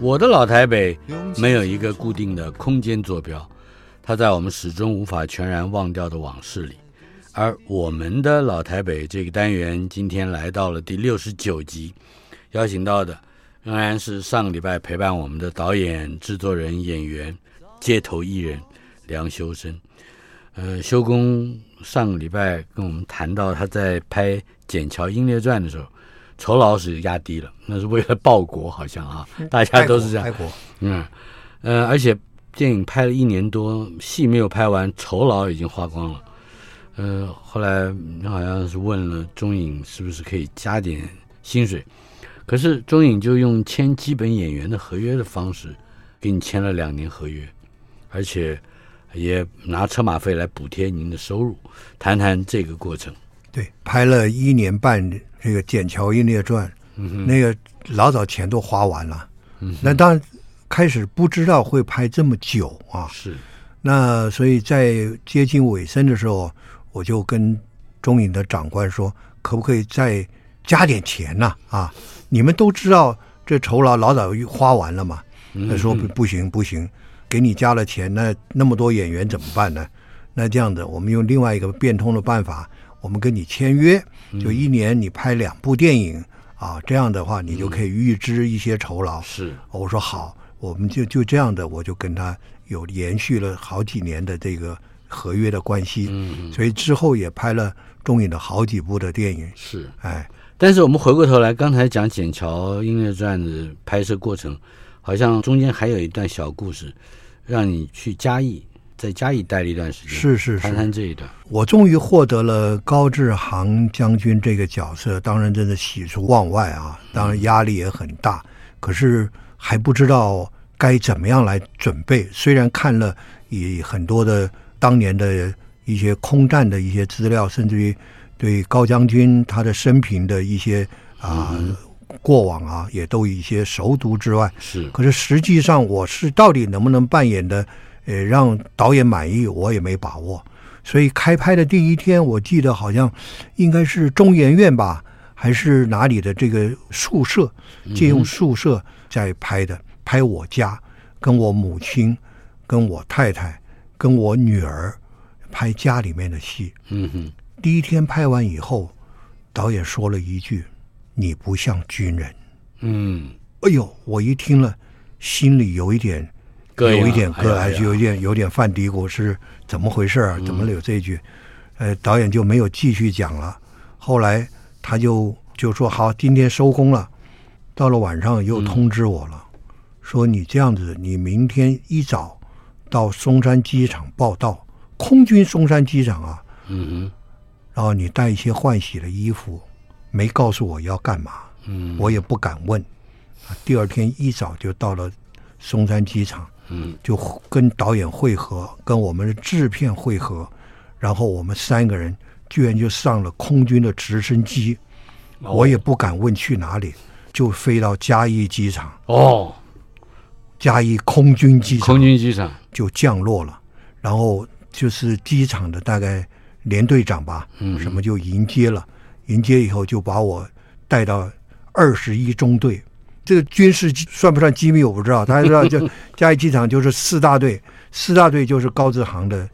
我的老台北没有一个固定的空间坐标，它在我们始终无法全然忘掉的往事里。而我们的老台北这个单元今天来到了第六十九集，邀请到的仍然是上个礼拜陪伴我们的导演、制作人、演员、街头艺人梁修身。呃，修公上个礼拜跟我们谈到他在拍《剪桥英烈传》的时候。酬劳是压低了，那是为了报国，好像啊，大家都是这样。嗯，呃，而且电影拍了一年多，戏没有拍完，酬劳已经花光了。呃，后来好像是问了中影是不是可以加点薪水，可是中影就用签基本演员的合约的方式，给你签了两年合约，而且也拿车马费来补贴您的收入。谈谈这个过程。对，拍了一年半。这个《剑桥英烈传》，嗯，那个老早钱都花完了，嗯，那当然开始不知道会拍这么久啊，是，那所以在接近尾声的时候，我就跟中影的长官说，可不可以再加点钱呢？啊？啊，你们都知道这酬劳老早花完了嘛，他说不不行不行，给你加了钱，那那么多演员怎么办呢？那这样子，我们用另外一个变通的办法。我们跟你签约，就一年你拍两部电影，嗯、啊，这样的话你就可以预支一些酬劳。是，我说好，我们就就这样的，我就跟他有延续了好几年的这个合约的关系。嗯，所以之后也拍了中影的好几部的电影。是，哎，但是我们回过头来，刚才讲《剪桥音乐传》的拍摄过程，好像中间还有一段小故事，让你去嘉义。在嘉义待了一段时间，是是是，谈谈这一段。我终于获得了高志航将军这个角色，当然真的喜出望外啊！当然压力也很大，可是还不知道该怎么样来准备。虽然看了以很多的当年的一些空战的一些资料，甚至于对高将军他的生平的一些啊、嗯、过往啊，也都有一些熟读之外，是。可是实际上，我是到底能不能扮演的？呃，让导演满意，我也没把握。所以开拍的第一天，我记得好像应该是中研院吧，还是哪里的这个宿舍，借用宿舍在拍的，拍我家，跟我母亲，跟我太太，跟我女儿拍家里面的戏。嗯哼。第一天拍完以后，导演说了一句：“你不像军人。”嗯。哎呦，我一听了，心里有一点。有一点歌，还是有一点有点犯嘀咕，是怎么回事啊？怎么有这句？呃，导演就没有继续讲了。后来他就就说：“好，今天收工了。”到了晚上又通知我了，说：“你这样子，你明天一早到松山机场报到，空军松山机场啊。”嗯哼。然后你带一些换洗的衣服，没告诉我要干嘛。嗯。我也不敢问。第二天一早就到了松山机场。嗯，就跟导演会合，跟我们的制片会合，然后我们三个人居然就上了空军的直升机，哦、我也不敢问去哪里，就飞到嘉义机场。哦，嘉义空军机场，空军机场。就降落了，然后就是机场的大概连队长吧，嗯，什么就迎接了，迎接以后就把我带到二十一中队。这个军事算不算机密我不知道，大家知道就嘉义机场就是四大队，四大队就是高志航的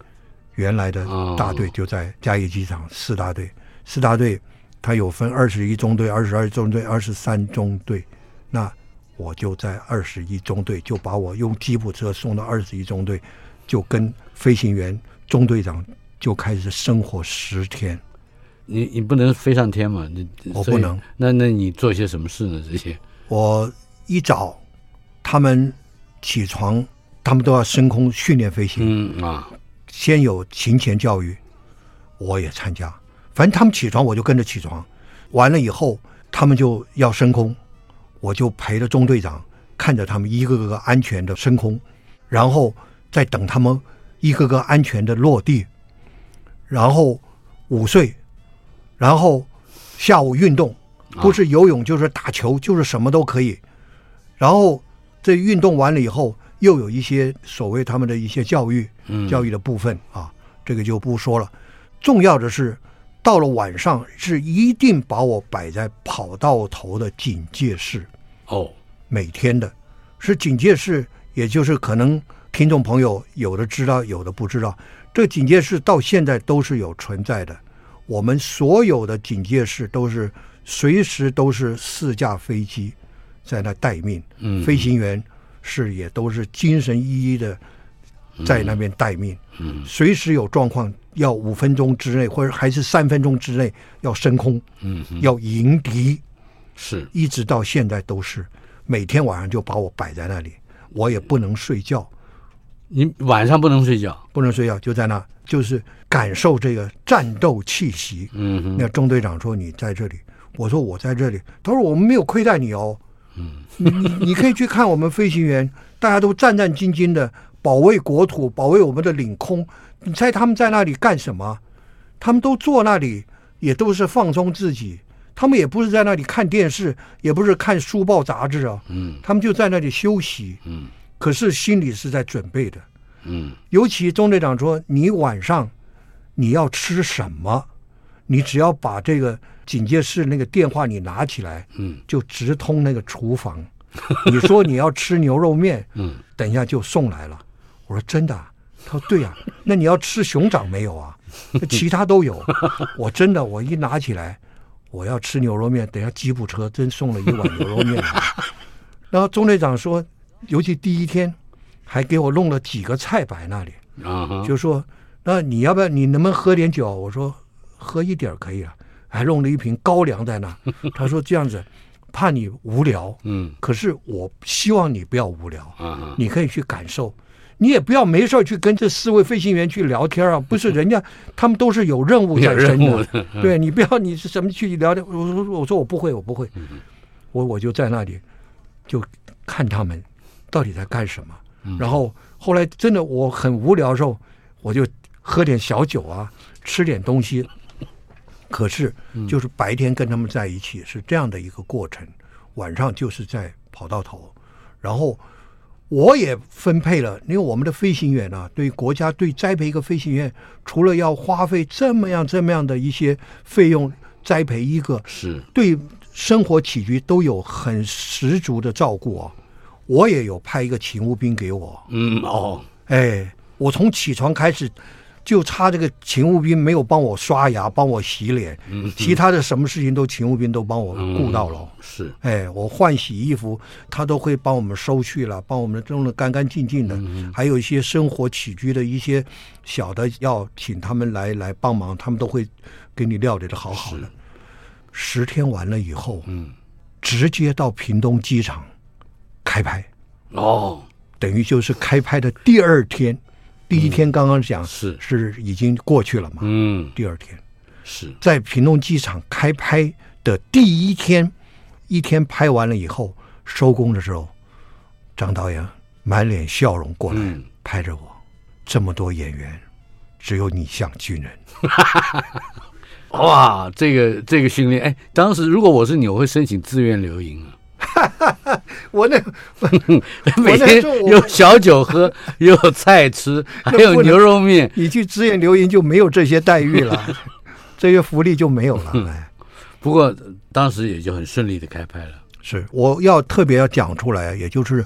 原来的大队就在嘉义机场，四大队，四大队它有分二十一中队、二十二中队、二十三中队，那我就在二十一中队，就把我用吉普车送到二十一中队，就跟飞行员中队长就开始生活十天。你你不能飞上天嘛？你我不能。那那你做些什么事呢？这些？我一早，他们起床，他们都要升空训练飞行。嗯啊，先有行前教育，我也参加。反正他们起床，我就跟着起床。完了以后，他们就要升空，我就陪着中队长看着他们一个个安全的升空，然后再等他们一个个安全的落地，然后午睡，然后下午运动。不是游泳就是打球，就是什么都可以。然后这运动完了以后，又有一些所谓他们的一些教育，教育的部分啊，这个就不说了。重要的是，到了晚上是一定把我摆在跑道头的警戒室。哦，每天的，是警戒室，也就是可能听众朋友有的知道，有的不知道。这警戒室到现在都是有存在的。我们所有的警戒室都是。随时都是四架飞机在那待命，嗯，飞行员是也都是精神奕奕的在那边待命，嗯，随时有状况要五分钟之内或者还是三分钟之内要升空，嗯，要迎敌，是。一直到现在都是每天晚上就把我摆在那里，我也不能睡觉，你晚上不能睡觉，不能睡觉，就在那就是感受这个战斗气息，嗯，那中队长说你在这里。我说我在这里，他说我们没有亏待你哦，嗯，你你你可以去看我们飞行员，大家都战战兢兢的保卫国土，保卫我们的领空。你猜他们在那里干什么？他们都坐那里，也都是放松自己。他们也不是在那里看电视，也不是看书报杂志啊，嗯，他们就在那里休息，嗯，可是心里是在准备的，嗯，尤其中队长说，你晚上你要吃什么？你只要把这个警戒室那个电话你拿起来，嗯，就直通那个厨房。你说你要吃牛肉面，嗯，等一下就送来了。我说真的？他说对呀。那你要吃熊掌没有啊？其他都有。我真的，我一拿起来，我要吃牛肉面。等一下吉普车真送了一碗牛肉面来。然后中队长说，尤其第一天还给我弄了几个菜摆那里，啊，就说那你要不要？你能不能喝点酒？我说。喝一点可以啊，还弄了一瓶高粱在那。他说这样子，怕你无聊。嗯，可是我希望你不要无聊。嗯，你可以去感受，你也不要没事去跟这四位飞行员去聊天啊。不是人家他们都是有任务在身的。对，你不要你是什么去聊天。我说我说我不会我不会。我我就在那里就看他们到底在干什么。然后后来真的我很无聊的时候，我就喝点小酒啊，吃点东西。可是，就是白天跟他们在一起是这样的一个过程，晚上就是在跑到头，然后我也分配了，因为我们的飞行员啊，对国家对栽培一个飞行员，除了要花费这么样这么样的一些费用栽培一个，是对生活起居都有很十足的照顾啊。我也有派一个勤务兵给我，嗯哦，哎，我从起床开始。就差这个勤务兵没有帮我刷牙，帮我洗脸，其他的什么事情都勤务兵都帮我顾到了。嗯、是，哎，我换洗衣服，他都会帮我们收去了，帮我们弄得干干净净的。嗯、还有一些生活起居的一些小的，要请他们来来帮忙，他们都会给你料理的好好的。十天完了以后，嗯，直接到屏东机场开拍。哦，等于就是开拍的第二天。第一天刚刚讲是是已经过去了嘛？嗯，第二天是在屏东机场开拍的第一天，一天拍完了以后收工的时候，张导演满脸笑容过来拍着我。这么多演员，只有你像军人。哇，这个这个训练，哎，当时如果我是你，我会申请自愿留营啊。我那 每天有小酒喝，有菜吃，还有牛肉面。你去支援留营就没有这些待遇了，这些福利就没有了。哎，不过当时也就很顺利的开拍了。是，我要特别要讲出来，也就是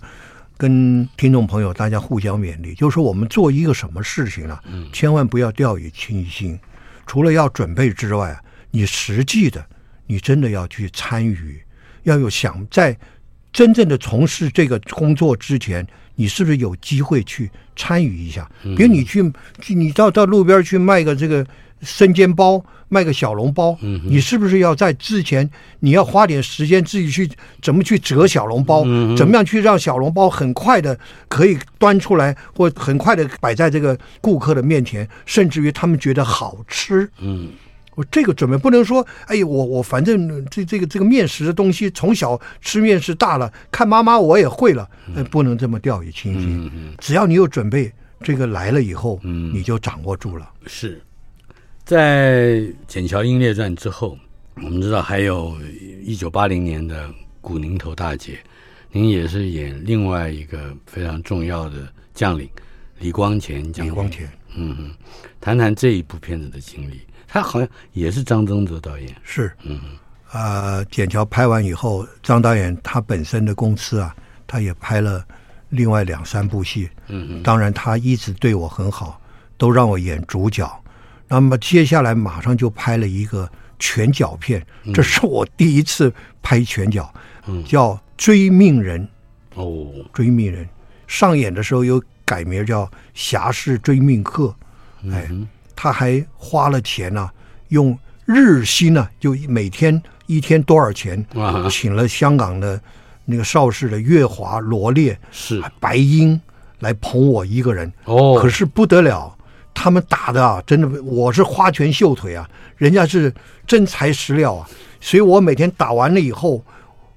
跟听众朋友大家互相勉励，就是说我们做一个什么事情啊，嗯，千万不要掉以轻心。除了要准备之外，你实际的，你真的要去参与，要有想在真正的从事这个工作之前，你是不是有机会去参与一下？比如你去，你到到路边去卖个这个生煎包。卖个小笼包，你是不是要在之前你要花点时间自己去怎么去折小笼包，怎么样去让小笼包很快的可以端出来，或很快的摆在这个顾客的面前，甚至于他们觉得好吃。嗯，我这个准备不能说，哎呀，我我反正这这个这个面食的东西从小吃面食大了，看妈妈我也会了，不能这么掉以轻心。只要你有准备，这个来了以后，你就掌握住了。是。在《筧桥英烈传》之后，我们知道还有一九八零年的《古宁头大捷》，您也是演另外一个非常重要的将领李光前将领。李光前，嗯嗯，谈谈这一部片子的经历。他好像也是张宗泽导演。是，嗯啊，呃，《筧桥》拍完以后，张导演他本身的公司啊，他也拍了另外两三部戏。嗯嗯，当然他一直对我很好，都让我演主角。那么接下来马上就拍了一个拳脚片，这是我第一次拍拳脚，叫《追命人》。哦，《追命人》上演的时候有改名叫《侠士追命客》。哎，他还花了钱呢，用日薪呢，就每天一天多少钱，请了香港的那个邵氏的月华、罗列、是白鹰来捧我一个人。哦，可是不得了。他们打的啊，真的，我是花拳绣腿啊，人家是真材实料啊，所以我每天打完了以后，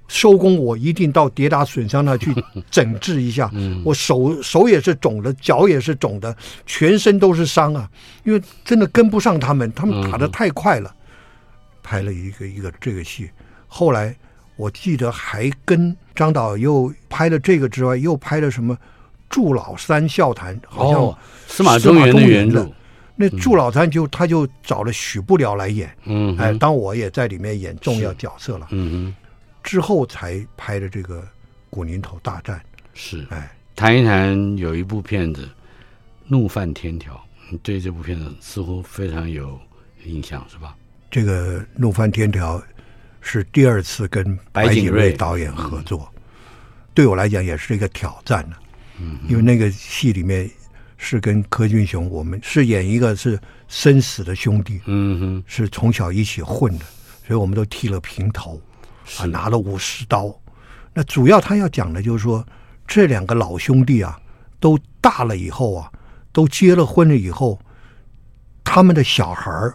收工我一定到跌打损伤那去整治一下，我手手也是肿的，脚也是肿的，全身都是伤啊，因为真的跟不上他们，他们打的太快了。拍了一个一个这个戏，后来我记得还跟张导又拍了这个之外，又拍了什么？祝老三笑谈，好像司马中原的原著。那祝老三就他就找了许不了来演，嗯，哎，当我也在里面演重要角色了，嗯嗯，之后才拍的这个《古宁头大战》。是，哎，谈一谈有一部片子《怒犯天条》，你对这部片子似乎非常有印象，是吧？这个《怒犯天条》是第二次跟白景瑞导演合作，对我来讲也是一个挑战呢。嗯，因为那个戏里面是跟柯俊雄，我们是演一个是生死的兄弟，嗯哼，是从小一起混的，所以我们都剃了平头，啊，拿了武士刀。那主要他要讲的就是说，这两个老兄弟啊，都大了以后啊，都结了婚了以后，他们的小孩儿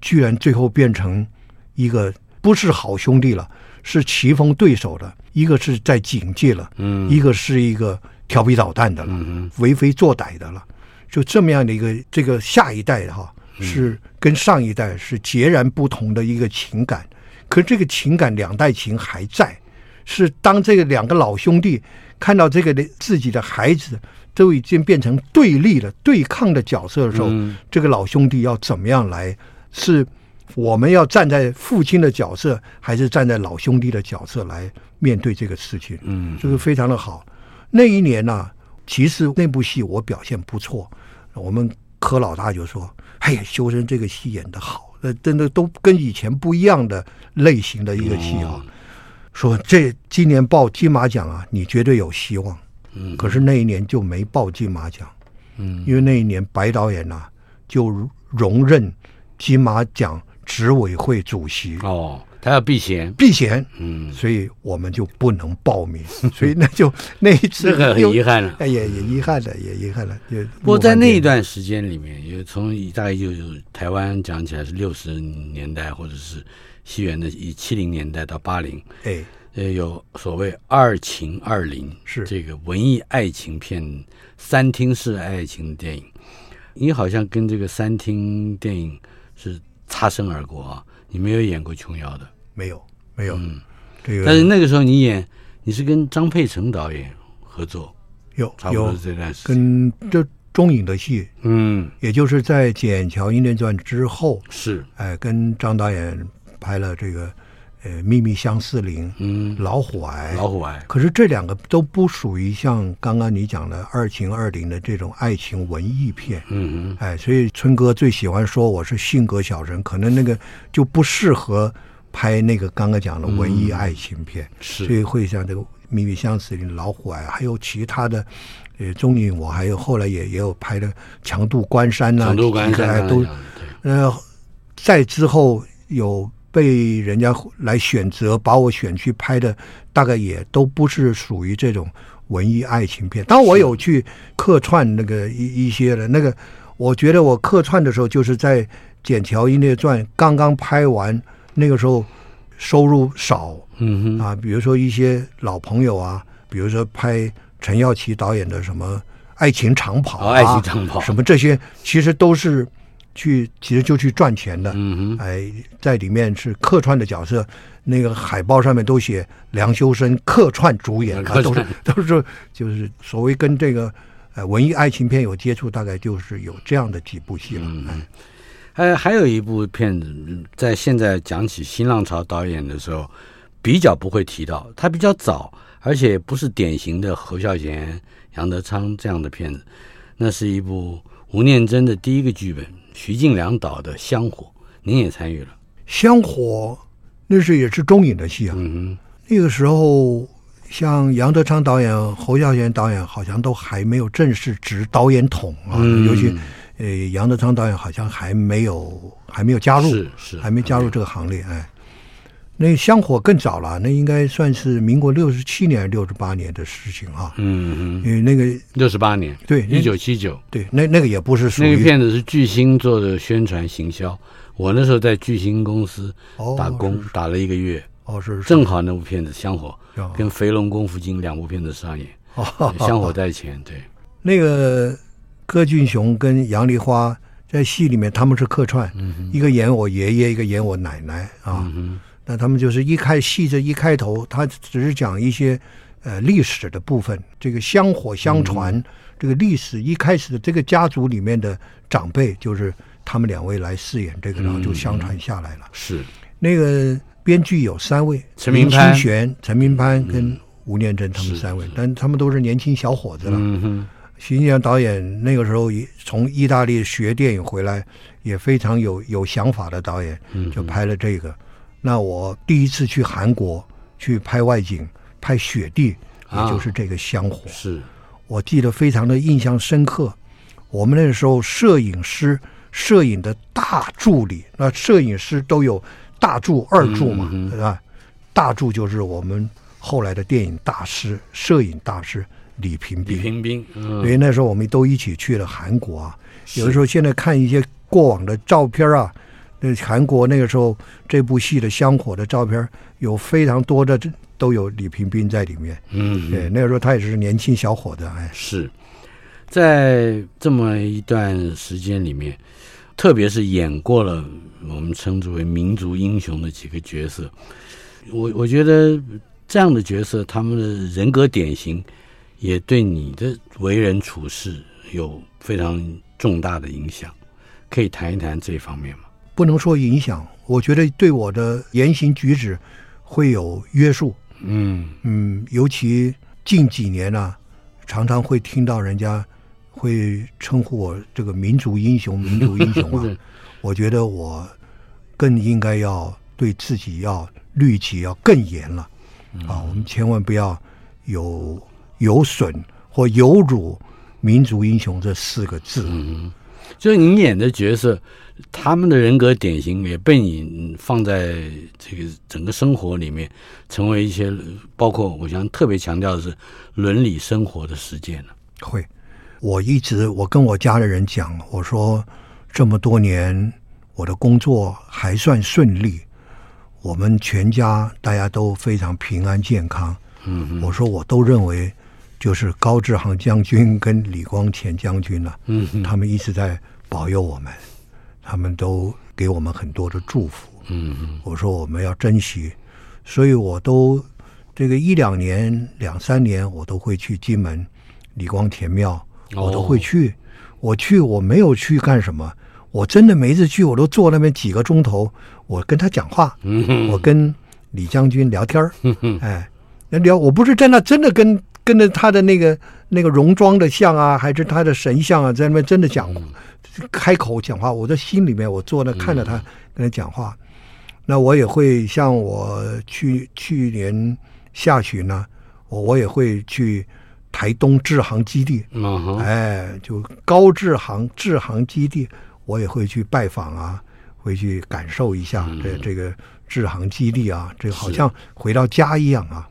居然最后变成一个不是好兄弟了，是棋逢对手的，一个是在警界了，嗯，一个是一个。调皮捣蛋的了，为非作歹的了，就这么样的一个这个下一代哈，是跟上一代是截然不同的一个情感。可这个情感两代情还在，是当这个两个老兄弟看到这个自己的孩子都已经变成对立了、对抗的角色的时候，这个老兄弟要怎么样来？是我们要站在父亲的角色，还是站在老兄弟的角色来面对这个事情？嗯，这个非常的好。那一年呢、啊，其实那部戏我表现不错，我们柯老大就说：“哎呀，修身这个戏演得好，那真的都跟以前不一样的类型的一个戏啊。”说这今年报金马奖啊，你绝对有希望。嗯，可是那一年就没报金马奖。嗯，因为那一年白导演呐、啊、就荣任金马奖执委会主席。哦。他要避嫌，避嫌，嗯，所以我们就不能报名，所以那就那一次这个很遗憾了，哎，也也遗憾了，也遗憾了。也不过在那一段时间里面，也从大概就是台湾讲起来是六十年代，或者是西元的以七零年代到八零，哎，呃，有所谓二情二零，是。这个文艺爱情片，三厅式爱情电影，你好像跟这个三厅电影是擦身而过啊，你没有演过琼瑶的。没有，没有。嗯，这个。但是那个时候你演，你是跟张佩成导演合作，有差不多是这段时间。跟这中影的戏，嗯，也就是在《剪桥英烈传》之后，是，哎，跟张导演拍了这个呃《秘密相思林》、嗯，老虎癌、老虎癌。可是这两个都不属于像刚刚你讲的二情二零的这种爱情文艺片。嗯嗯，哎，所以春哥最喜欢说我是性格小人，可能那个就不适合拍那个刚刚讲的文艺爱情片。嗯、是，所以会像这个《秘密相似的》、老虎啊，还有其他的。呃，中影我还有后来也也有拍的《强渡关山》呐，强渡关山都，呃，在之后有被人家来选择把我选去拍的，大概也都不是属于这种文艺爱情片。当我有去客串那个一一些的，那个我觉得我客串的时候，就是在《剪桥英烈传》刚刚拍完，那个时候收入少，嗯哼啊，比如说一些老朋友啊，比如说拍。陈耀琪导演的什么《爱情长跑》啊，哦，爱情长跑，什么这些，其实都是去，其实就去赚钱的。嗯哼，哎，在里面是客串的角色，那个海报上面都写梁修身客串主演，客串都是 都是就是所谓跟这个呃文艺爱情片有接触，大概就是有这样的几部戏了。嗯，还还有一部片子，在现在讲起新浪潮导演的时候，比较不会提到，他比较早。而且不是典型的侯孝贤、杨德昌这样的片子，那是一部吴念真的第一个剧本，徐敬良导的《香火》，您也参与了。《香火》那是也是中影的戏啊。嗯哼，那个时候像杨德昌导演、侯孝贤导演好像都还没有正式执导演筒啊，嗯、尤其呃杨德昌导演好像还没有还没有加入，是是还没加入这个行列，哎。那香火更早了，那应该算是民国六十七年、六十八年的事情啊。嗯嗯，因为那个六十八年，对，一九七九，对，那那个也不是属于那个片子是巨星做的宣传行销。我那时候在巨星公司打工，哦、打了一个月。哦，是，是正好那部片子《香火》哦、跟《肥龙功夫经》两部片子上演。哦，香火在前，对。那个柯俊雄跟杨丽花在戏里面他们是客串，嗯、一个演我爷爷，一个演我奶奶啊。嗯那他们就是一开戏这一开头，他只是讲一些呃历史的部分，这个香火相传，嗯、这个历史一开始的这个家族里面的长辈，就是他们两位来饰演这个，然后就相传下来了。嗯、是。那个编剧有三位：陈明潘、陈明潘跟吴念真，他们三位，但他们都是年轻小伙子了。嗯哼，徐敬良导演那个时候从意大利学电影回来，也非常有有想法的导演，就拍了这个。嗯那我第一次去韩国去拍外景，拍雪地，也就是这个香火。啊、是，我记得非常的印象深刻。我们那个时候摄影师、摄影的大助理，那摄影师都有大助、二助嘛，对、嗯、吧？大助就是我们后来的电影大师、摄影大师李平斌。李平斌，嗯、因为那时候我们都一起去了韩国啊。有的时候现在看一些过往的照片啊。那韩国那个时候，这部戏的香火的照片有非常多的，都有李平斌在里面。嗯，对，那个时候他也是年轻小伙子。哎，是在这么一段时间里面，特别是演过了我们称之为民族英雄的几个角色，我我觉得这样的角色，他们的人格典型也对你的为人处事有非常重大的影响。可以谈一谈这方面吗？不能说影响，我觉得对我的言行举止会有约束。嗯嗯，尤其近几年呢、啊，常常会听到人家会称呼我这个民族英雄、民族英雄啊。我觉得我更应该要对自己要律己要更严了、嗯、啊！我们千万不要有有损或有辱民族英雄这四个字。嗯，就是你演的角色。他们的人格典型也被你放在这个整个生活里面，成为一些包括我想特别强调的是伦理生活的实践了。会，我一直我跟我家的人讲，我说这么多年我的工作还算顺利，我们全家大家都非常平安健康。嗯，我说我都认为就是高志航将军跟李光前将军呢、啊。嗯，他们一直在保佑我们。他们都给我们很多的祝福，嗯嗯，我说我们要珍惜，所以我都这个一两年、两三年，我都会去金门李光前庙，我都会去。我去，我没有去干什么，我真的每一次去，我都坐那边几个钟头，我跟他讲话，嗯我跟李将军聊天儿，哎，那聊我不是在那真的跟跟着他的那个那个戎装的像啊，还是他的神像啊，在那边真的讲，开口讲话，我在心里面我坐那看着他跟他讲话，那我也会像我去去年下旬呢，我我也会去台东制航基地，嗯，哎，就高制航制航基地。我也会去拜访啊，会去感受一下这这个制航基地啊，这个好像回到家一样啊。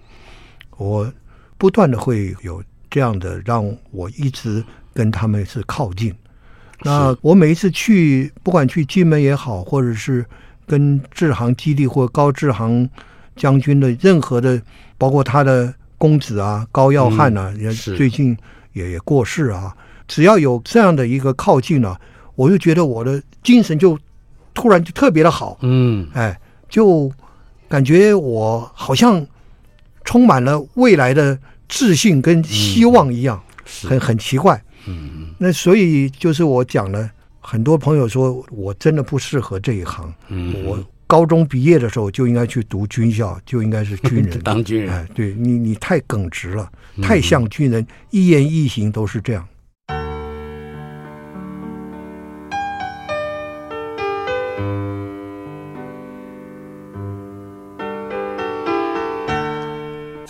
我不断的会有这样的，让我一直跟他们是靠近。那我每一次去，不管去金门也好，或者是跟志航基地或高志航将军的任何的，包括他的公子啊高耀汉啊，也最近也也过世啊。只要有这样的一个靠近呢、啊。我就觉得我的精神就突然就特别的好，嗯，哎，就感觉我好像充满了未来的自信跟希望一样，嗯、很很奇怪，嗯，那所以就是我讲了，很多朋友说我真的不适合这一行，嗯，我高中毕业的时候就应该去读军校，就应该是军人。当军人，哎，对你你太耿直了，太像军人，嗯、一言一行都是这样。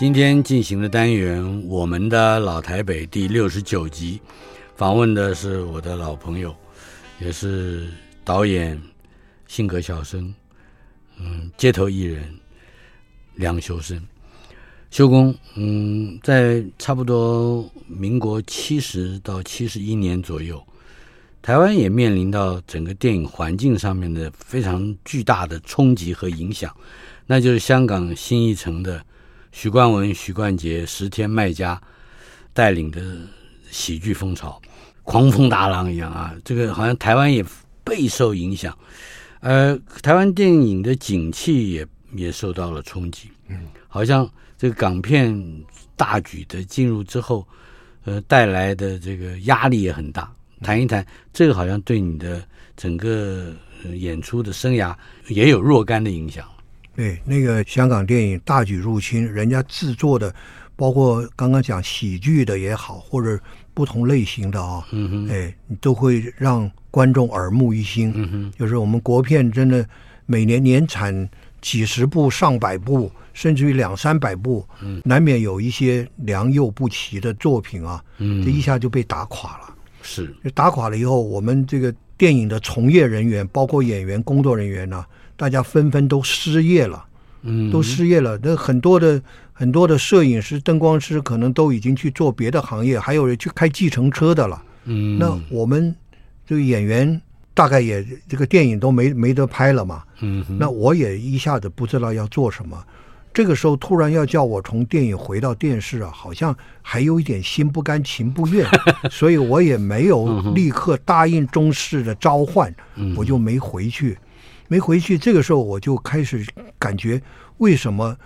今天进行的单元，我们的老台北第六十九集，访问的是我的老朋友，也是导演、性格小生，嗯，街头艺人梁修身。修公，嗯，在差不多民国七十到七十一年左右，台湾也面临到整个电影环境上面的非常巨大的冲击和影响，那就是香港新艺城的。许冠文、许冠杰、石天麦家带领的喜剧风潮，狂风大浪一样啊！这个好像台湾也备受影响，呃，台湾电影的景气也也受到了冲击。嗯，好像这个港片大举的进入之后，呃，带来的这个压力也很大。谈一谈这个，好像对你的整个演出的生涯也有若干的影响。对，那个香港电影大举入侵，人家制作的，包括刚刚讲喜剧的也好，或者不同类型的啊，嗯哼，哎，都会让观众耳目一新。嗯哼，就是我们国片真的每年年产几十部、上百部，甚至于两三百部，嗯，难免有一些良莠不齐的作品啊，嗯，这一下就被打垮了。是，打垮了以后，我们这个电影的从业人员，包括演员、工作人员呢、啊。大家纷纷都失业了，嗯，都失业了。那很多的很多的摄影师、灯光师可能都已经去做别的行业，还有人去开计程车的了。嗯，那我们这个演员大概也这个电影都没没得拍了嘛。嗯，那我也一下子不知道要做什么。这个时候突然要叫我从电影回到电视啊，好像还有一点心不甘情不愿，所以我也没有立刻答应中视的召唤，嗯，我就没回去。没回去，这个时候我就开始感觉，为什么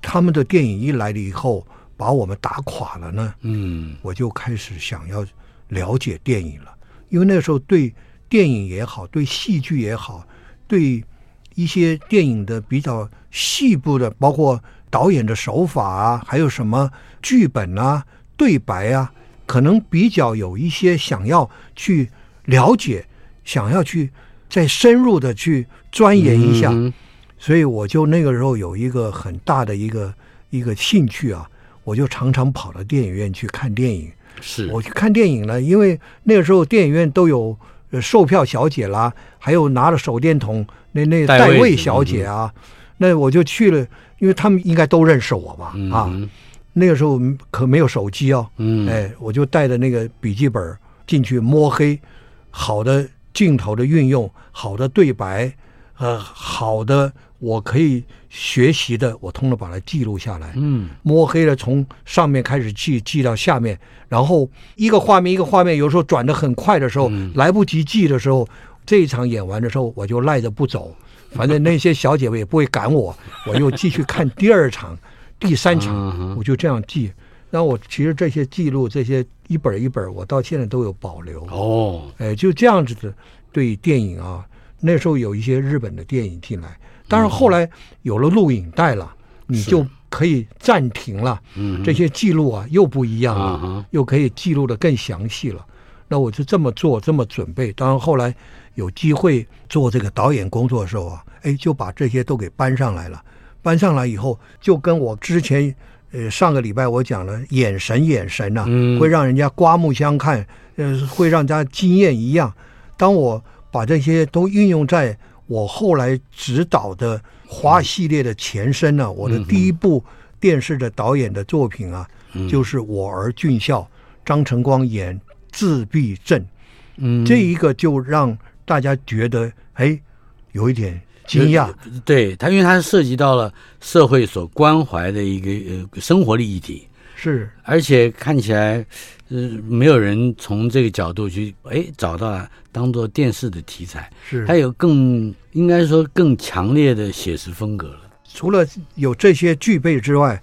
他们的电影一来了以后，把我们打垮了呢？嗯，我就开始想要了解电影了，因为那个时候对电影也好，对戏剧也好，对一些电影的比较细部的，包括导演的手法啊，还有什么剧本啊、对白啊，可能比较有一些想要去了解，想要去。再深入的去钻研一下，嗯，所以我就那个时候有一个很大的一个一个兴趣啊，我就常常跑到电影院去看电影。是。我去看电影呢，因为那个时候电影院都有售票小姐啦，还有拿着手电筒那那带位小姐啊，那我就去了，因为他们应该都认识我吧，嗯，啊，那个时候可没有手机哦，嗯，哎，我就带着那个笔记本进去摸黑，好的。镜头的运用，好的对白，呃，好的我可以学习的，我通通把它记录下来。嗯，摸黑了，从上面开始记，记到下面，然后一个画面一个画面，有时候转得很快的时候，嗯、来不及记的时候，这一场演完的时候，我就赖着不走，反正那些小姐妹也不会赶我，我又继续看第二场、第三场，我就这样记。那我其实这些记录，这些一本一本，我到现在都有保留。哦，哎，就这样子的对电影啊，那时候有一些日本的电影进来，当然后来有了录影带了，嗯、你就可以暂停了，嗯，这些记录啊又不一样了，嗯、又可以记录得更详细了。那我就这么做，这么准备。当然后来有机会做这个导演工作的时候啊，哎，就把这些都给搬上来了。搬上来以后，就跟我之前呃上个礼拜我讲了，眼神眼神呐、啊，嗯、会让人家刮目相看，呃，会让人家惊艳一样。当我把这些都运用在我后来指导的花系列的前身呢、我的第一部电视的导演的作品啊，嗯、就是《我儿俊孝》，张晨光演。自闭症，嗯，这一个就让大家觉得，哎，有一点惊讶。对他，因为他涉及到了社会所关怀的一个呃生活的议题，是，而且看起来，呃，没有人从这个角度去，哎，找到了当做电视的题材，是，还有更应该说更强烈的写实风格了。除了有这些具备之外，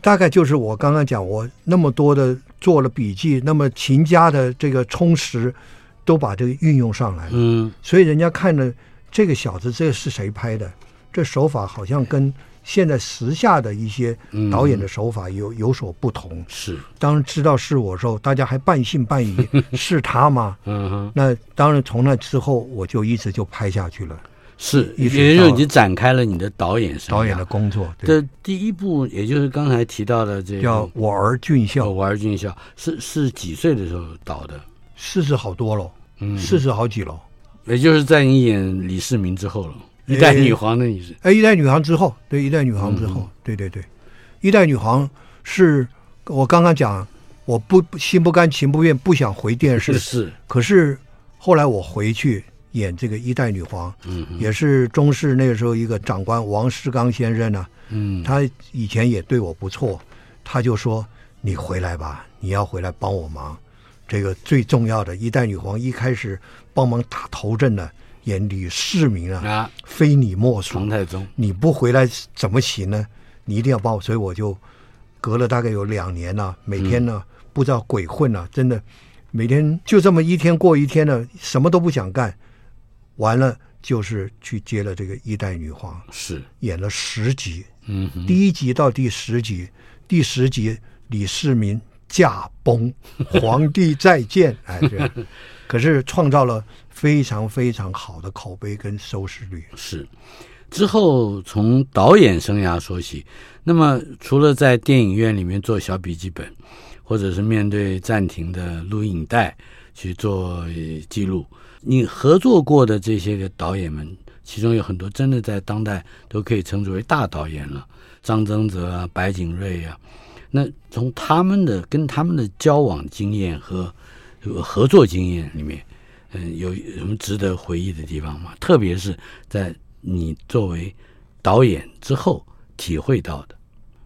大概就是我刚刚讲，我那么多的。做了笔记，那么勤加的这个充实，都把这个运用上来了。嗯，所以人家看着这个小子，这是谁拍的？这手法好像跟现在时下的一些导演的手法有有所不同。是，当知道是我时候，大家还半信半疑，是他吗？嗯哼。那当然，从那之后我就一直就拍下去了。是，也就已经展开了你的导演导演的工作。这第一部，也就是刚才提到的这个叫《我儿俊孝》。我儿俊孝是是几岁的时候导的？四十好多了，嗯，四十好几了。也就是在你演李世民之后了，一代女皇的你是？哎，一代女皇之后，对，一代女皇之后，对对对，一代女皇是我刚刚讲，我不心不甘情不愿，不想回电视，是。可是后来我回去。演这个一代女皇，嗯，也是中视那个时候一个长官王世刚先生呢、啊，嗯，他以前也对我不错，他就说你回来吧，你要回来帮我忙。这个最重要的一代女皇一开始帮忙打头阵的演李世民啊，啊。非你莫属。唐太宗，你不回来怎么行呢？你一定要帮我，所以我就隔了大概有两年了、啊，每天呢、啊嗯、不知道鬼混了、啊，真的每天就这么一天过一天呢，什么都不想干。完了就是去接了这个一代女皇，是。演了十集，嗯，第一集到第十集，第十集李世民驾崩，皇帝再见，哎，这 可是创造了非常非常好的口碑跟收视率。是之后从导演生涯说起，那么除了在电影院里面做小笔记本，或者是面对暂停的录影带去做记录。你合作过的这些个导演们，其中有很多真的在当代都可以称之为大导演了，张增泽啊、白景瑞啊。那从他们的跟他们的交往经验和合作经验里面，嗯，有什么值得回忆的地方吗？特别是在你作为导演之后体会到的。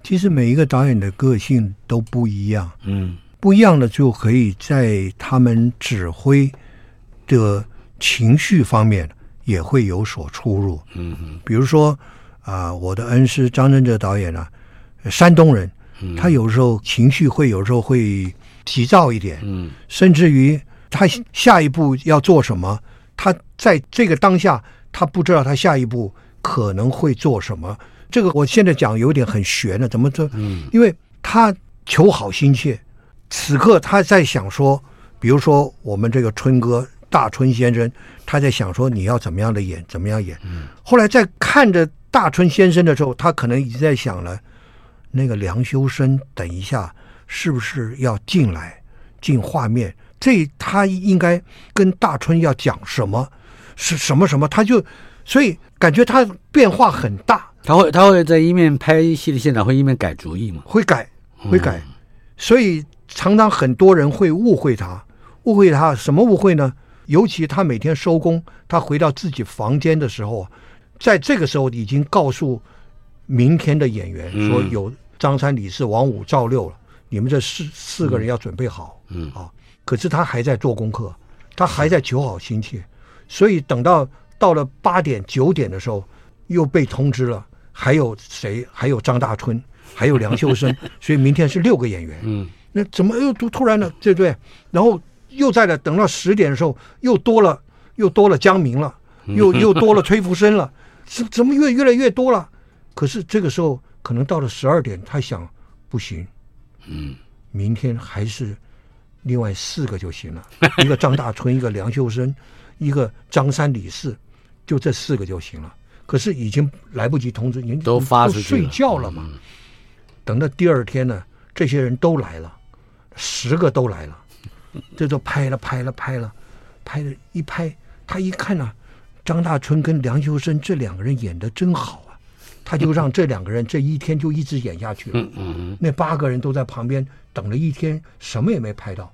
其实每一个导演的个性都不一样，嗯，不一样的就可以在他们指挥。的情绪方面也会有所出入。嗯嗯，比如说啊、呃，我的恩师张震哲导演呢、啊，山东人，他有时候情绪会有时候会急躁一点。嗯，甚至于他下一步要做什么，他在这个当下他不知道他下一步可能会做什么。这个我现在讲有点很悬了，怎么说？嗯，因为他求好心切，此刻他在想说，比如说我们这个春哥。大春先生，他在想说你要怎么样的演，怎么样演。嗯。后来在看着大春先生的时候，他可能已经在想了，那个梁修身等一下是不是要进来进画面？这他应该跟大春要讲什么？是什么什么？他就所以感觉他变化很大。他会他会在一面拍戏的现场会一面改主意吗？会改会改。嗯。所以常常很多人会误会他，误会他什么误会呢？尤其他每天收工，他回到自己房间的时候，在这个时候已经告诉明天的演员说有张三、李四、王五、赵六了，你们这四四个人要准备好。嗯啊，可是他还在做功课，他还在求好心切，所以等到到了八点九点的时候，又被通知了，还有谁？还有张大春，还有梁秀生，所以明天是六个演员。嗯，那怎么又突突然呢？对不对？然后。又在了，等到十点的时候，又多了，又多了江明了，又又多了崔福生了，怎怎么越越来越多了？可是这个时候可能到了十二点，他想不行，嗯，明天还是另外四个就行了，一个张大春，一个梁秀生，一个张三李四，就这四个就行了。可是已经来不及通知，您都发出去睡觉了嘛。嗯。等到第二天呢，这些人都来了，十个都来了，这就拍了拍了拍了，拍了。一拍，他一看呢、啊，张大春跟梁秀生这两个人演的真好啊，他就让这两个人这一天就一直演下去了。嗯嗯那八个人都在旁边等了一天，什么也没拍到，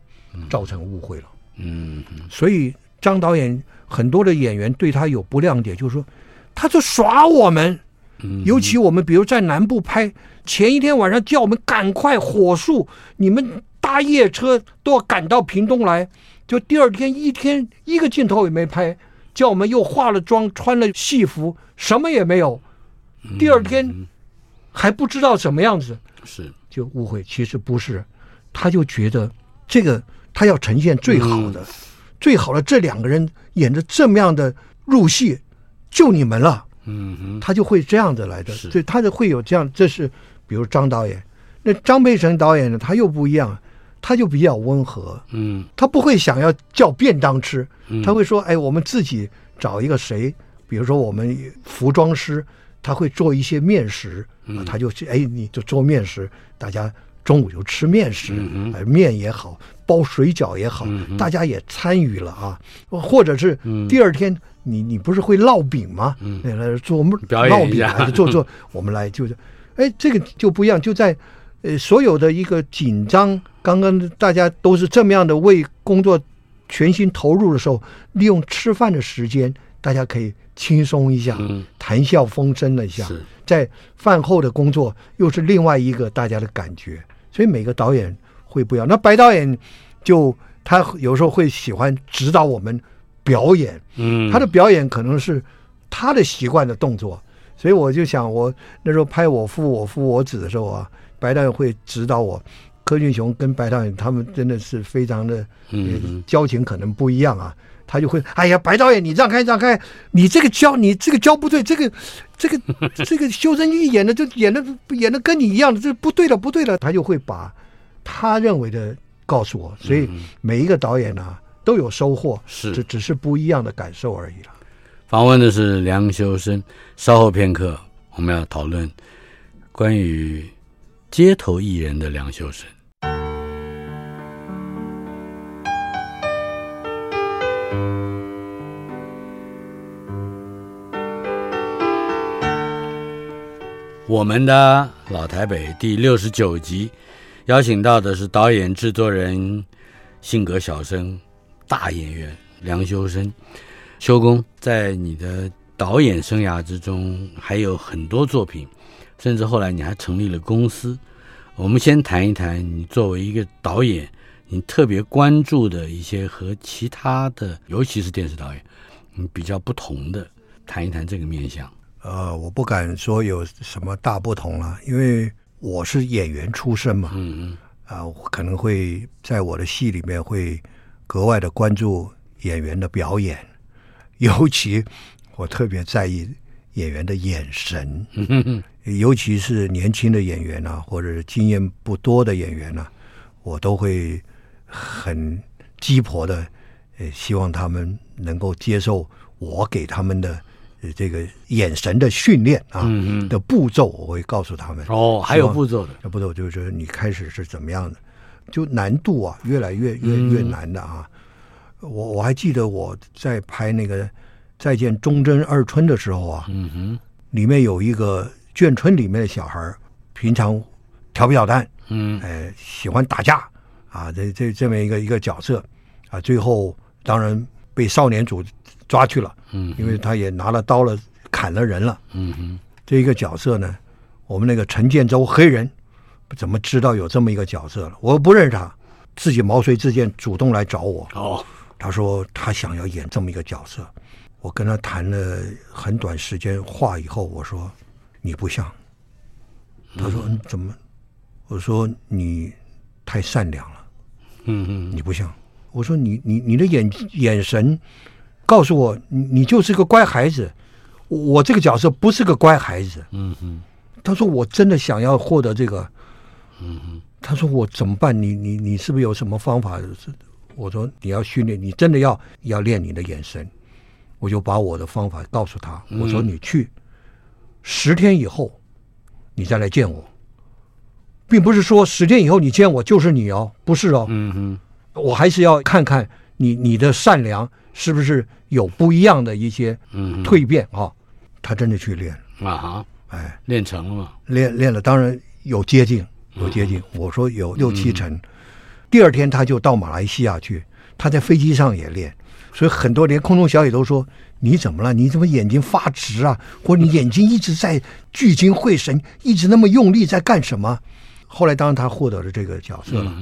造成误会了。嗯嗯所以张导演很多的演员对他有不谅解，就是说他就耍我们。尤其我们比如在南部拍，前一天晚上叫我们赶快火速，你们搭夜车都要赶到屏东来，就第二天一天一个镜头也没拍，叫我们又化了妆，穿了戏服，什么也没有。第二天还不知道什么样子，是就误会，其实不是，他就觉得这个他要呈现最好的，最好的这两个人演的这么样的入戏，就你们了。嗯哼，他就会这样子来的，是所以他就会有这样。这是比如张导演，那张培成导演呢，他又不一样，他就比较温和，嗯他不会想要叫便当吃，嗯他会说：“哎，我们自己找一个谁，比如说我们服装师，他会做一些面食，嗯。他就去，哎，你就做面食，大家中午就吃面食，面也好，包水饺也好，嗯大家也参与了啊，或者是嗯。第二天。你你不是会烙饼吗？来做烙饼做 做，我们来就是，哎，这个就不一样，就在呃所有的一个紧张，刚刚大家都是这么样的为工作全心投入的时候，利用吃饭的时间，大家可以轻松一下，嗯谈笑风生了一下，在饭后的工作又是另外一个大家的感觉，所以每个导演会不一样。那白导演就他有时候会喜欢指导我们。表演，嗯，他的表演可能是他的习惯的动作，所以我就想，我那时候拍我父我父我子的时候啊，白导演会指导我。柯俊雄跟白导演他们真的是非常的，嗯，交情可能不一样啊。他就会，哎呀，白导演你让开让开，你这个教你这个教不对，这个这个 这个修真玉演的就演的演的跟你一样的，这不对了不对了，他就会把他认为的告诉我。所以每一个导演啊。都有收获，是只只是不一样的感受而已了。访问的是梁修身，稍后片刻我们要讨论关于街头艺人的梁修身。我们的老台北第六十九集，邀请到的是导演、制作人，性格小生。大演员梁修身，修公在你的导演生涯之中还有很多作品，甚至后来你还成立了公司。我们先谈一谈你作为一个导演，你特别关注的一些和其他的，尤其是电视导演，你比较不同的，谈一谈这个面向。呃，我不敢说有什么大不同了，因为我是演员出身嘛，嗯嗯，啊，我可能会在我的戏里面会。格外的关注演员的表演，尤其我特别在意演员的眼神，嗯尤其是年轻的演员啊，或者是经验不多的演员啊，我都会很鸡婆的，呃，希望他们能够接受我给他们的这个眼神的训练啊的步骤，我会告诉他们。哦，还有步骤的，步骤就是你开始是怎么样的。就难度啊，越来越越越难的啊！嗯、我我还记得我在拍那个《再见忠贞二春》的时候啊，嗯哼，里面有一个眷村里面的小孩，平常调皮捣蛋，嗯，哎，喜欢打架啊，这这这么一个一个角色啊，最后当然被少年组抓去了，嗯，因为他也拿了刀了，砍了人了，嗯哼，这一个角色呢，我们那个陈建州黑人。怎么知道有这么一个角色了？我不认识他，自己毛遂自荐主动来找我。哦，他说他想要演这么一个角色，我跟他谈了很短时间话以后，我说你不像。他说怎么？我说你太善良了。嗯嗯，你不像。我说你你你的眼眼神，告诉我，你你就是个乖孩子。我这个角色不是个乖孩子。嗯哼。他说我真的想要获得这个。嗯哼。他说我怎么办？你你你是不是有什么方法？我说你要训练，你真的要要练你的眼神。我就把我的方法告诉他。我说你去，十天以后，你再来见我，并不是说十天以后你见我就是你哦，不是哦。嗯哼。我还是要看看你你的善良是不是有不一样的一些蜕变啊、哦？他真的去练啊哈，哎，练成了吗？练练了，当然有接近，有接近。我说有六七成。第二天他就到马来西亚去，他在飞机上也练，所以很多连空中小姐都说：“你怎么了？你怎么眼睛发直啊？或者你眼睛一直在聚精会神，一直那么用力在干什么？”后来当然他获得了这个角色了。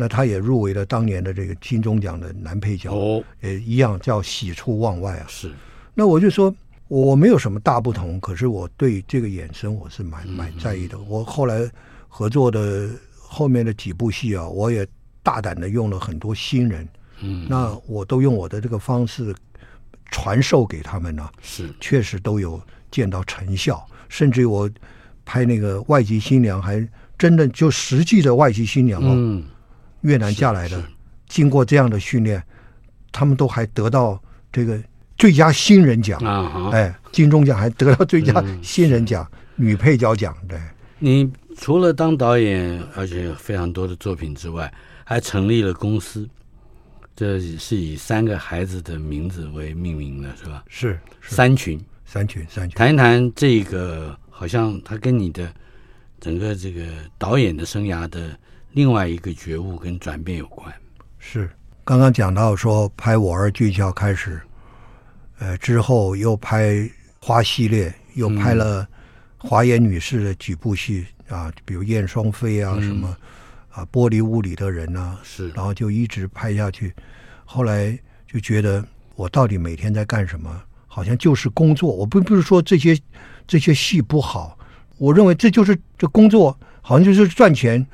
那他也入围了当年的这个金钟奖的男配角，哦，也一样叫喜出望外啊。是，那我就说我没有什么大不同，可是我对这个眼神我是蛮蛮在意的。我后来合作的后面的几部戏啊，我也大胆的用了很多新人，嗯，那我都用我的这个方式传授给他们呢，啊，是，确实都有见到成效，甚至于我拍那个外籍新娘，还真的就实际的外籍新娘哦。嗯越南嫁来的，经过这样的训练，他们都还得到这个最佳新人奖啊！哎，金钟奖还得到最佳新人奖、嗯、女配角奖。对，你除了当导演，而且有非常多的作品之外，还成立了公司，这是以三个孩子的名字为命名的，是吧？是，是三群，三群，三群。谈一谈这个，好像他跟你的整个这个导演的生涯的。另外一个觉悟跟转变有关，是刚刚讲到说拍《我儿俊俏》开始，呃，之后又拍花系列，又拍了华严女士的几部戏啊，比如《燕双飞》啊，什么啊，《玻璃屋里的人》啊，是，然后就一直拍下去。后来就觉得我到底每天在干什么？好像就是工作。我并不是说这些这些戏不好，我认为这就是这工作，好像就是赚钱。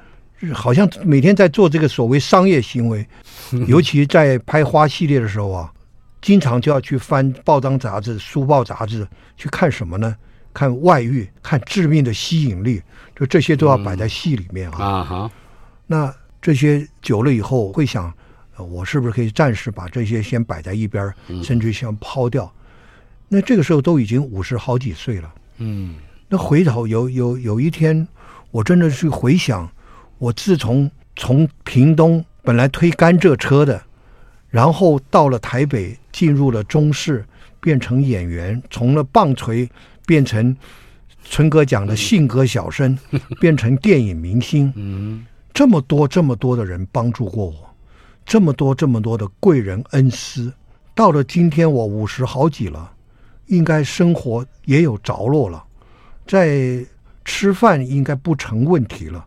好像每天在做这个所谓商业行为，尤其在拍花系列的时候啊，经常就要去翻报章杂志、书报杂志去看什么呢？看外遇，看致命的吸引力，就这些都要摆在戏里面啊。啊哈。那这些久了以后，会想，我是不是可以暂时把这些先摆在一边，甚至先抛掉？那这个时候都已经五十好几岁了。嗯。那回头有有有一天，我真的去回想。我自从从屏东本来推甘蔗车的，然后到了台北，进入了中视，变成演员，从了棒槌变成春哥讲的性格小生，变成电影明星。嗯，这么多这么多的人帮助过我，这么多这么多的贵人恩师，到了今天我五十好几了，应该生活也有着落了，在吃饭应该不成问题了。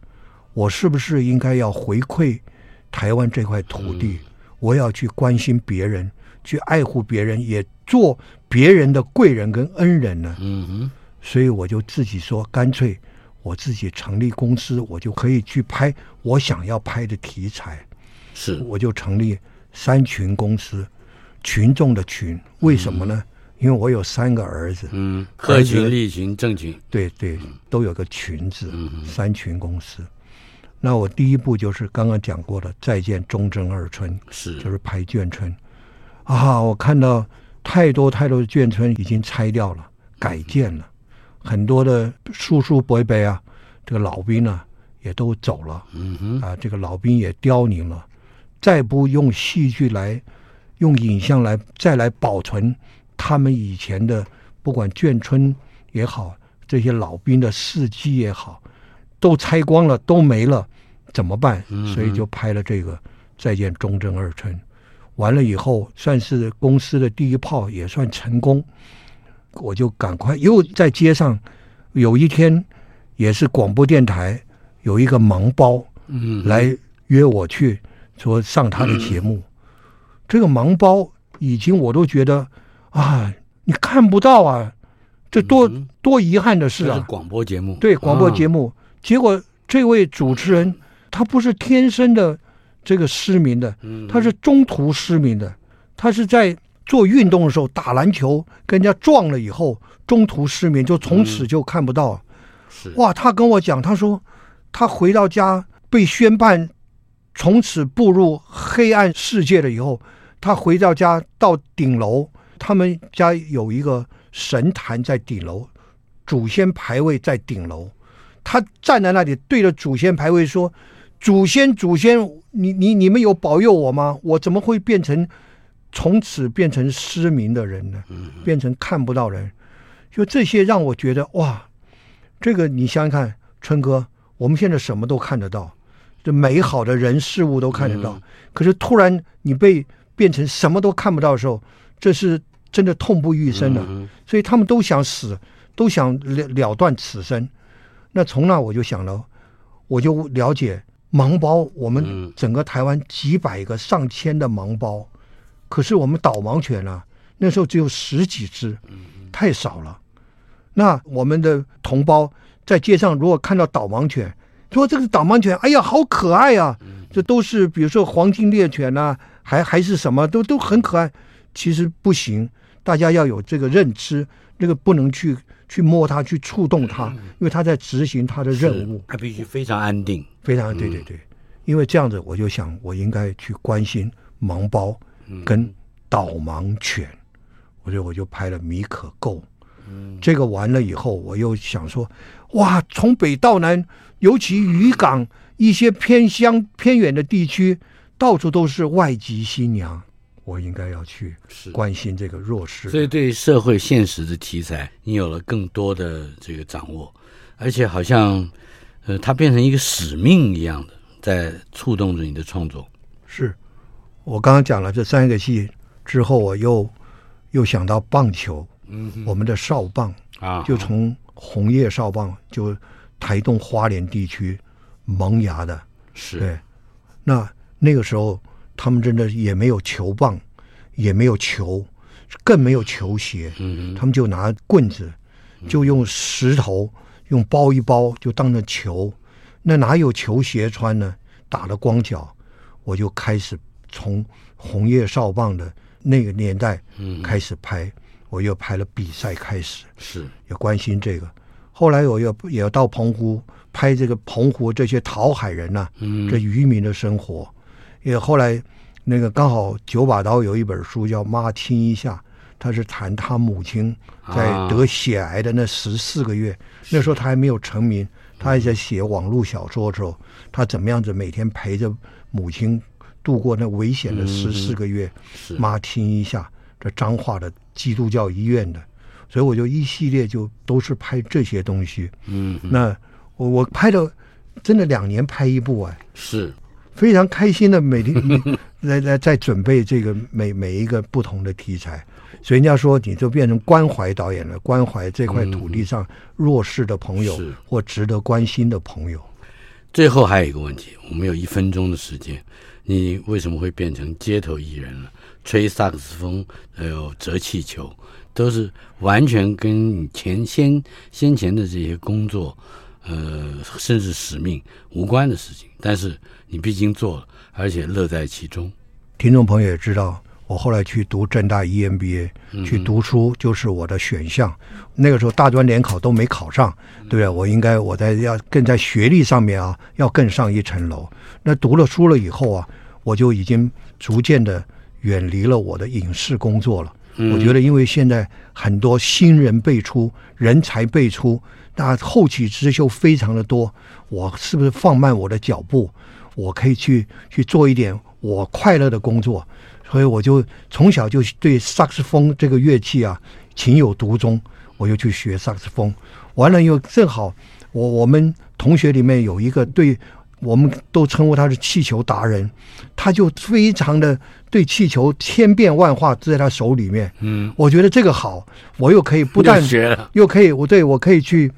我是不是应该要回馈台湾这块土地？我要去关心别人，去爱护别人，也做别人的贵人跟恩人呢？嗯哼。所以我就自己说，干脆我自己成立公司，我就可以去拍我想要拍的题材。是，我就成立三群公司，群众的群，为什么呢？因为我有三个儿子。嗯，合群、利群、正群。对对，都有个群字。三群公司。那我第一步就是刚刚讲过的《再见忠贞二村》，是就是拍眷村啊！我看到太多太多的眷村已经拆掉了、改建了，很多的叔叔伯伯啊，这个老兵啊也都走了，嗯哼啊，这个老兵也凋零了，再不用戏剧来、用影像来再来保存他们以前的，不管眷村也好，这些老兵的事迹也好。都拆光了，都没了，怎么办？所以就拍了这个《再见忠贞二村》。完了以后，算是公司的第一炮，也算成功。我就赶快又在街上，有一天也是广播电台有一个盲包，来约我去说上他的节目。这个盲包已经我都觉得啊，你看不到啊，这多多遗憾的事啊！广播节目对广播节目。结果这位主持人，他不是天生的这个失明的，他是中途失明的，他是在做运动的时候打篮球跟人家撞了以后，中途失明，就从此就看不到。嗯、哇，他跟我讲，他说他回到家被宣判从此步入黑暗世界了以后，他回到家到顶楼，他们家有一个神坛在顶楼，祖先牌位在顶楼，他站在那里对着祖先牌位说：“祖先，祖先，你你你们有保佑我吗？我怎么会变成？”从此变成失明的人呢，变成看不到人，就这些让我觉得哇，这个你想想看，春哥，我们现在什么都看得到，这美好的人事物都看得到，可是突然你被变成什么都看不到的时候，这是真的痛不欲生的，所以他们都想死，都想了了断此生。那从那我就想了，我就了解盲包，我们整个台湾几百个、上千的盲包。可是我们导盲犬呢、啊？那时候只有十几只，太少了。那我们的同胞在街上如果看到导盲犬，说这个导盲犬，哎呀，好可爱啊！这都是比如说黄金猎犬呐、啊，还还是什么，都都很可爱。其实不行，大家要有这个认知，那个不能去去摸它，去触动它，因为它在执行它的任务。它必须非常安定，非常对对对。因为这样子，我就想，我应该去关心盲包。跟导盲犬，我就我就拍了米可够，嗯，这个完了以后，我又想说，哇，从北到南，尤其渔港一些偏乡偏远的地区，到处都是外籍新娘，我应该要去关心这个弱势。所以对社会现实的题材，你有了更多的这个掌握，而且好像，呃，它变成一个使命一样的，在触动着你的创作。是。我刚刚讲了这三个戏之后，我又又想到棒球，嗯，我们的少棒啊，就从红叶少棒，就台东花莲地区萌芽的，是对。那那个时候，他们真的也没有球棒，也没有球，更没有球鞋，嗯，他们就拿棍子，就用石头用包一包，就当成球。那哪有球鞋穿呢？打了光脚，我就开始。从红叶少棒的那个年代开始拍，嗯、我又拍了比赛开始，是也关心这个。后来我又也要到澎湖拍这个澎湖这些讨海人呐、这渔民的生活。也后来那个刚好九把刀有一本书叫《妈听一下》，他是谈他母亲在得血癌的那十四个月，啊、那时候他还没有成名，他还在写网络小说的时候，嗯、他怎么样子每天陪着母亲。度过那危险的十四个月，是妈听一下这彰化的基督教医院的，所以我就一系列就都是拍这些东西。嗯，那我我拍的真的两年拍一部啊，是非常开心的。每天 来来在准备这个每每一个不同的题材，所以人家说你就变成关怀导演了，关怀这块土地上弱势的朋友或值得关心的朋友。最后还有一个问题，我们有一分钟的时间。你为什么会变成街头艺人了？吹萨克斯风，还有折气球，都是完全跟你前先先前的这些工作，呃，甚至使命无关的事情。但是你毕竟做了，而且乐在其中。听众朋友也知道，我后来去读正大 EMBA，去读书就是我的选项。嗯、那个时候大专联考都没考上，对不对？我应该我在要更在学历上面啊，要更上一层楼。那读了书了以后啊，我就已经逐渐的远离了我的影视工作了。我觉得，因为现在很多新人辈出，人才辈出，那后起之秀非常的多。我是不是放慢我的脚步？我可以去去做一点我快乐的工作。所以我就从小就对萨克斯风这个乐器啊情有独钟，我就去学萨克斯风。完了又正好，我我们同学里面有一个对。我们都称呼他是气球达人，他就非常的对气球千变万化，在他手里面。嗯，我觉得这个好，我又可以不但学，又可以我对我可以去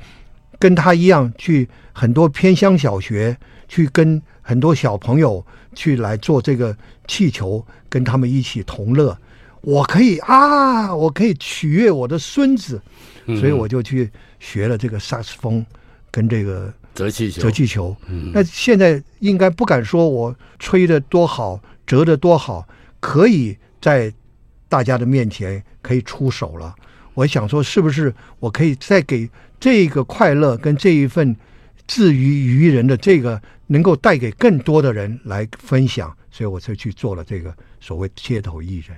跟他一样去很多偏乡小学，去跟很多小朋友去来做这个气球，跟他们一起同乐。我可以啊，我可以取悦我的孙子，所以我就去学了这个萨克斯风跟这个。折气球，折气球。嗯，那现在应该不敢说我吹的多好，折的多好，可以在大家的面前可以出手了。我想说，是不是我可以再给这个快乐跟这一份自娱娱人的这个，能够带给更多的人来分享？所以我才去做了这个所谓街头艺人。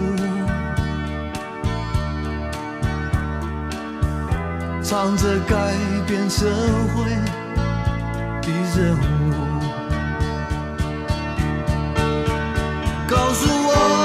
唱着改变社会的任务，告诉我。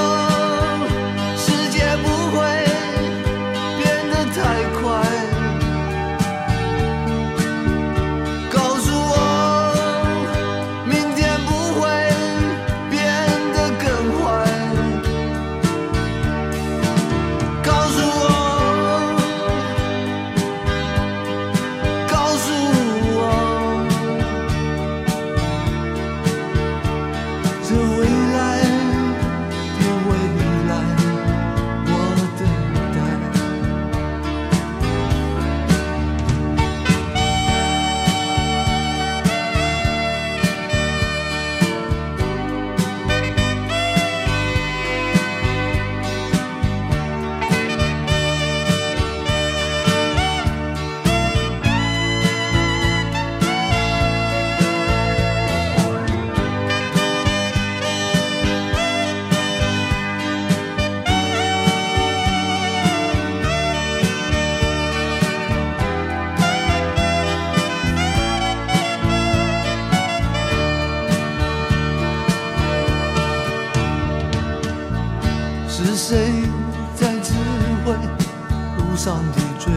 上的追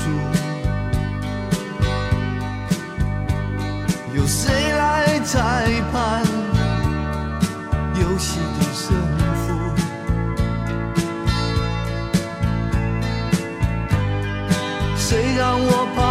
逐。有谁来裁判游戏的胜负？谁让我怕